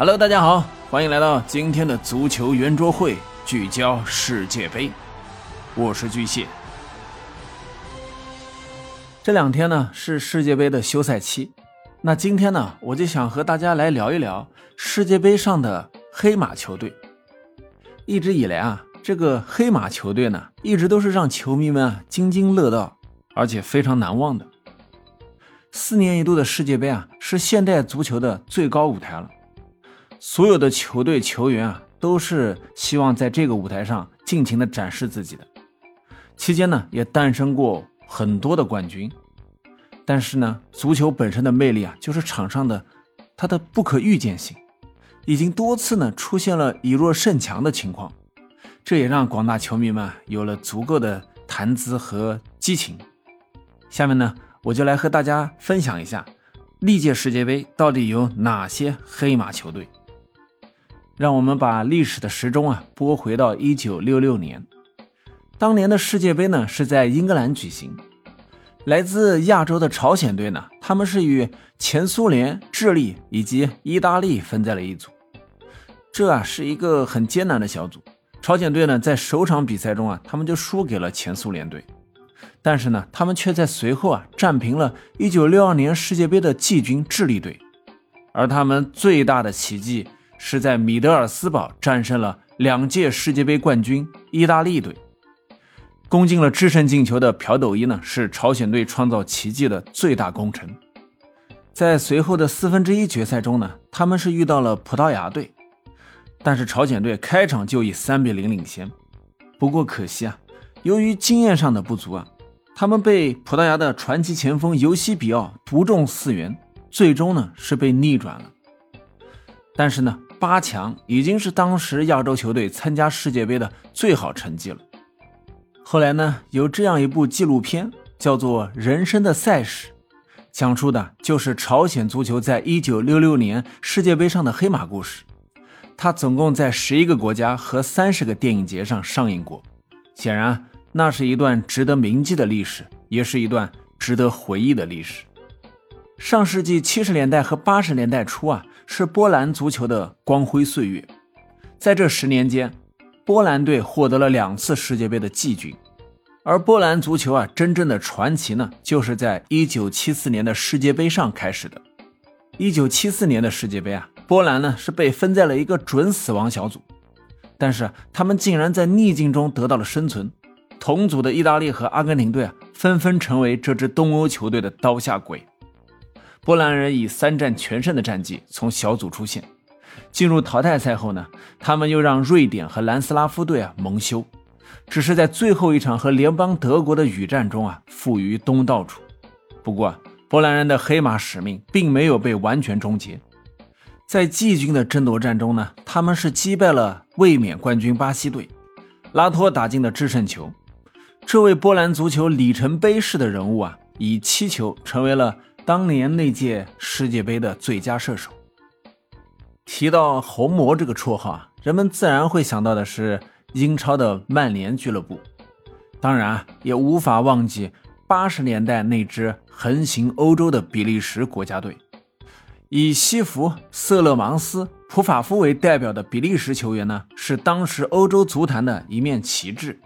Hello，大家好，欢迎来到今天的足球圆桌会，聚焦世界杯。我是巨蟹。这两天呢是世界杯的休赛期，那今天呢我就想和大家来聊一聊世界杯上的黑马球队。一直以来啊，这个黑马球队呢一直都是让球迷们啊津津乐道，而且非常难忘的。四年一度的世界杯啊，是现代足球的最高舞台了。所有的球队球员啊，都是希望在这个舞台上尽情的展示自己的。期间呢，也诞生过很多的冠军。但是呢，足球本身的魅力啊，就是场上的它的不可预见性，已经多次呢出现了以弱胜强的情况。这也让广大球迷们有了足够的谈资和激情。下面呢，我就来和大家分享一下历届世界杯到底有哪些黑马球队。让我们把历史的时钟啊拨回到一九六六年，当年的世界杯呢是在英格兰举行，来自亚洲的朝鲜队呢，他们是与前苏联、智利以及意大利分在了一组，这啊是一个很艰难的小组。朝鲜队呢在首场比赛中啊，他们就输给了前苏联队，但是呢，他们却在随后啊战平了一九六二年世界杯的季军智利队，而他们最大的奇迹。是在米德尔斯堡战胜了两届世界杯冠军意大利队，攻进了制胜进球的朴斗一呢，是朝鲜队创造奇迹的最大功臣。在随后的四分之一决赛中呢，他们是遇到了葡萄牙队，但是朝鲜队开场就以三比零领先。不过可惜啊，由于经验上的不足啊，他们被葡萄牙的传奇前锋尤西比奥独中四元，最终呢是被逆转了。但是呢。八强已经是当时亚洲球队参加世界杯的最好成绩了。后来呢，有这样一部纪录片，叫做《人生的赛事》，讲述的就是朝鲜足球在一九六六年世界杯上的黑马故事。它总共在十一个国家和三十个电影节上上映过。显然，那是一段值得铭记的历史，也是一段值得回忆的历史。上世纪七十年代和八十年代初啊。是波兰足球的光辉岁月，在这十年间，波兰队获得了两次世界杯的季军，而波兰足球啊，真正的传奇呢，就是在一九七四年的世界杯上开始的。一九七四年的世界杯啊，波兰呢是被分在了一个准死亡小组，但是他们竟然在逆境中得到了生存。同组的意大利和阿根廷队啊，纷纷成为这支东欧球队的刀下鬼。波兰人以三战全胜的战绩从小组出线，进入淘汰赛后呢，他们又让瑞典和南斯拉夫队啊蒙羞，只是在最后一场和联邦德国的雨战中啊负于东道主。不过，波兰人的黑马使命并没有被完全终结，在季军的争夺战中呢，他们是击败了卫冕冠军巴西队，拉托打进了制胜球。这位波兰足球里程碑式的人物啊，以七球成为了。当年那届世界杯的最佳射手，提到“红魔”这个绰号啊，人们自然会想到的是英超的曼联俱乐部，当然也无法忘记八十年代那支横行欧洲的比利时国家队。以西弗、瑟勒芒斯、普法夫为代表的比利时球员呢，是当时欧洲足坛的一面旗帜。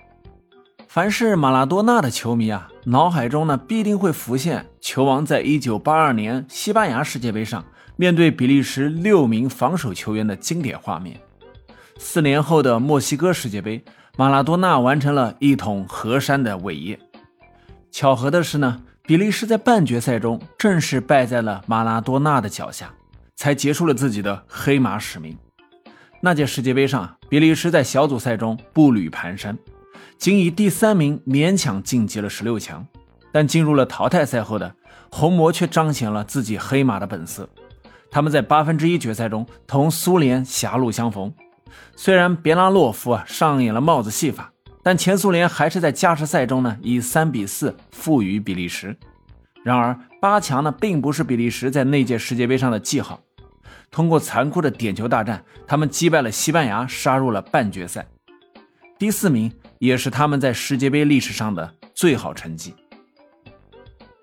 凡是马拉多纳的球迷啊，脑海中呢必定会浮现球王在一九八二年西班牙世界杯上面对比利时六名防守球员的经典画面。四年后的墨西哥世界杯，马拉多纳完成了一统河山的伟业。巧合的是呢，比利时在半决赛中正是败在了马拉多纳的脚下，才结束了自己的黑马使命。那届世界杯上，比利时在小组赛中步履蹒跚。仅以第三名勉强晋级了十六强，但进入了淘汰赛后的红魔却彰显了自己黑马的本色。他们在八分之一决赛中同苏联狭路相逢，虽然别拉洛夫啊上演了帽子戏法，但前苏联还是在加时赛中呢以三比四负于比利时。然而八强呢并不是比利时在那届世界杯上的记号，通过残酷的点球大战，他们击败了西班牙，杀入了半决赛。第四名。也是他们在世界杯历史上的最好成绩。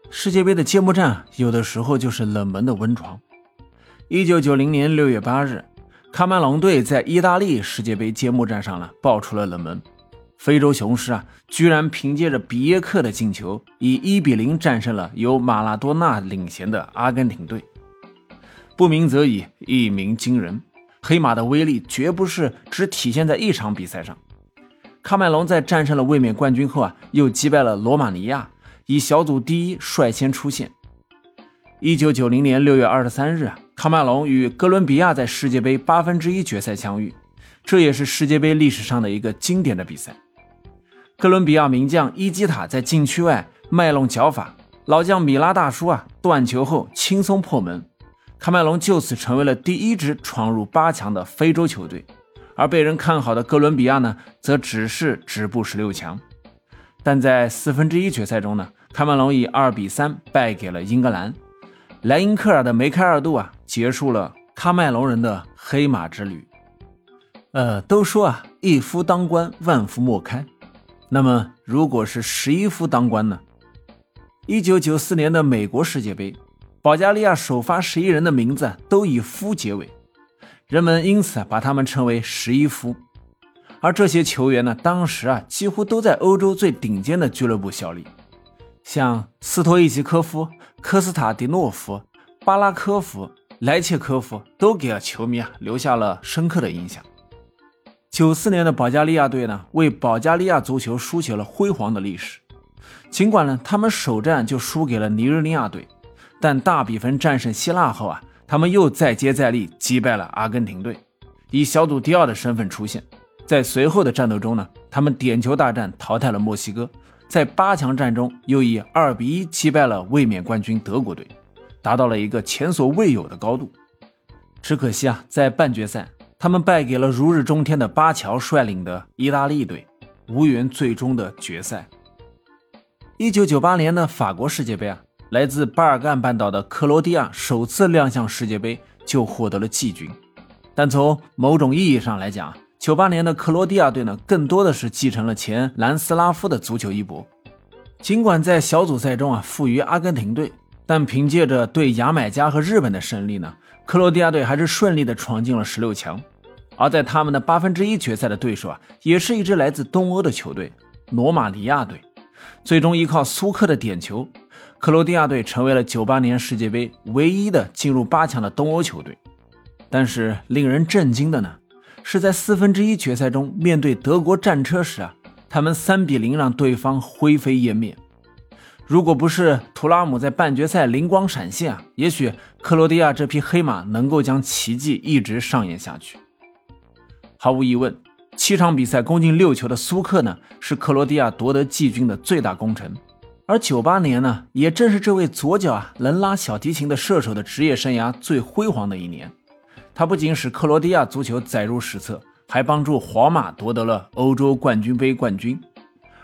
世界杯的揭幕战有的时候就是冷门的温床。一九九零年六月八日，喀麦隆队在意大利世界杯揭幕战上呢爆出了冷门，非洲雄狮啊居然凭借着比耶克的进球，以一比零战胜了由马拉多纳领衔的阿根廷队。不鸣则已，一鸣惊人。黑马的威力绝不是只体现在一场比赛上。喀麦隆在战胜了卫冕冠军后啊，又击败了罗马尼亚，以小组第一率先出线。一九九零年六月二十三日啊，喀麦隆与哥伦比亚在世界杯八分之一决赛相遇，这也是世界杯历史上的一个经典的比赛。哥伦比亚名将伊基塔在禁区外卖弄脚法，老将米拉大叔啊断球后轻松破门。喀麦隆就此成为了第一支闯入八强的非洲球队，而被人看好的哥伦比亚呢，则只是止步十六强。但在四分之一决赛中呢，喀麦隆以二比三败给了英格兰。莱因克尔的梅开二度啊，结束了喀麦隆人的黑马之旅。呃，都说啊，一夫当关，万夫莫开。那么，如果是十一夫当关呢？一九九四年的美国世界杯。保加利亚首发十一人的名字都以“夫”结尾，人们因此把他们称为“十一夫”。而这些球员呢，当时啊几乎都在欧洲最顶尖的俱乐部效力，像斯托伊奇科夫、科斯塔迪诺夫、巴拉科夫、莱切科夫，都给了球迷啊留下了深刻的印象。九四年的保加利亚队呢，为保加利亚足球书写了辉煌的历史。尽管呢，他们首战就输给了尼日利亚队。但大比分战胜希腊后啊，他们又再接再厉，击败了阿根廷队，以小组第二的身份出现。在随后的战斗中呢，他们点球大战淘汰了墨西哥，在八强战中又以二比一击败了卫冕冠军德国队，达到了一个前所未有的高度。只可惜啊，在半决赛，他们败给了如日中天的巴乔率领的意大利队，无缘最终的决赛。一九九八年的法国世界杯啊。来自巴尔干半岛的克罗地亚首次亮相世界杯就获得了季军，但从某种意义上来讲，九八年的克罗地亚队呢，更多的是继承了前南斯拉夫的足球衣钵。尽管在小组赛中啊负于阿根廷队，但凭借着对牙买加和日本的胜利呢，克罗地亚队还是顺利的闯进了十六强。而在他们的八分之一决赛的对手啊，也是一支来自东欧的球队罗马尼亚队，最终依靠苏克的点球。克罗地亚队成为了98年世界杯唯一的进入八强的东欧球队，但是令人震惊的呢，是在四分之一决赛中面对德国战车时啊，他们3比0让对方灰飞烟灭。如果不是图拉姆在半决赛灵光闪现啊，也许克罗地亚这匹黑马能够将奇迹一直上演下去。毫无疑问，七场比赛攻进六球的苏克呢，是克罗地亚夺得季军的最大功臣。而九八年呢，也正是这位左脚啊能拉小提琴的射手的职业生涯最辉煌的一年。他不仅使克罗地亚足球载入史册，还帮助皇马夺得了欧洲冠军杯冠军。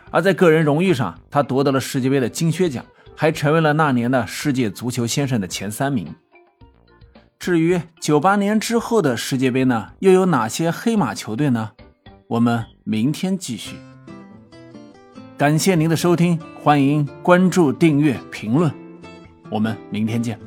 而在个人荣誉上，他夺得了世界杯的金靴奖，还成为了那年的世界足球先生的前三名。至于九八年之后的世界杯呢，又有哪些黑马球队呢？我们明天继续。感谢您的收听，欢迎关注、订阅、评论，我们明天见。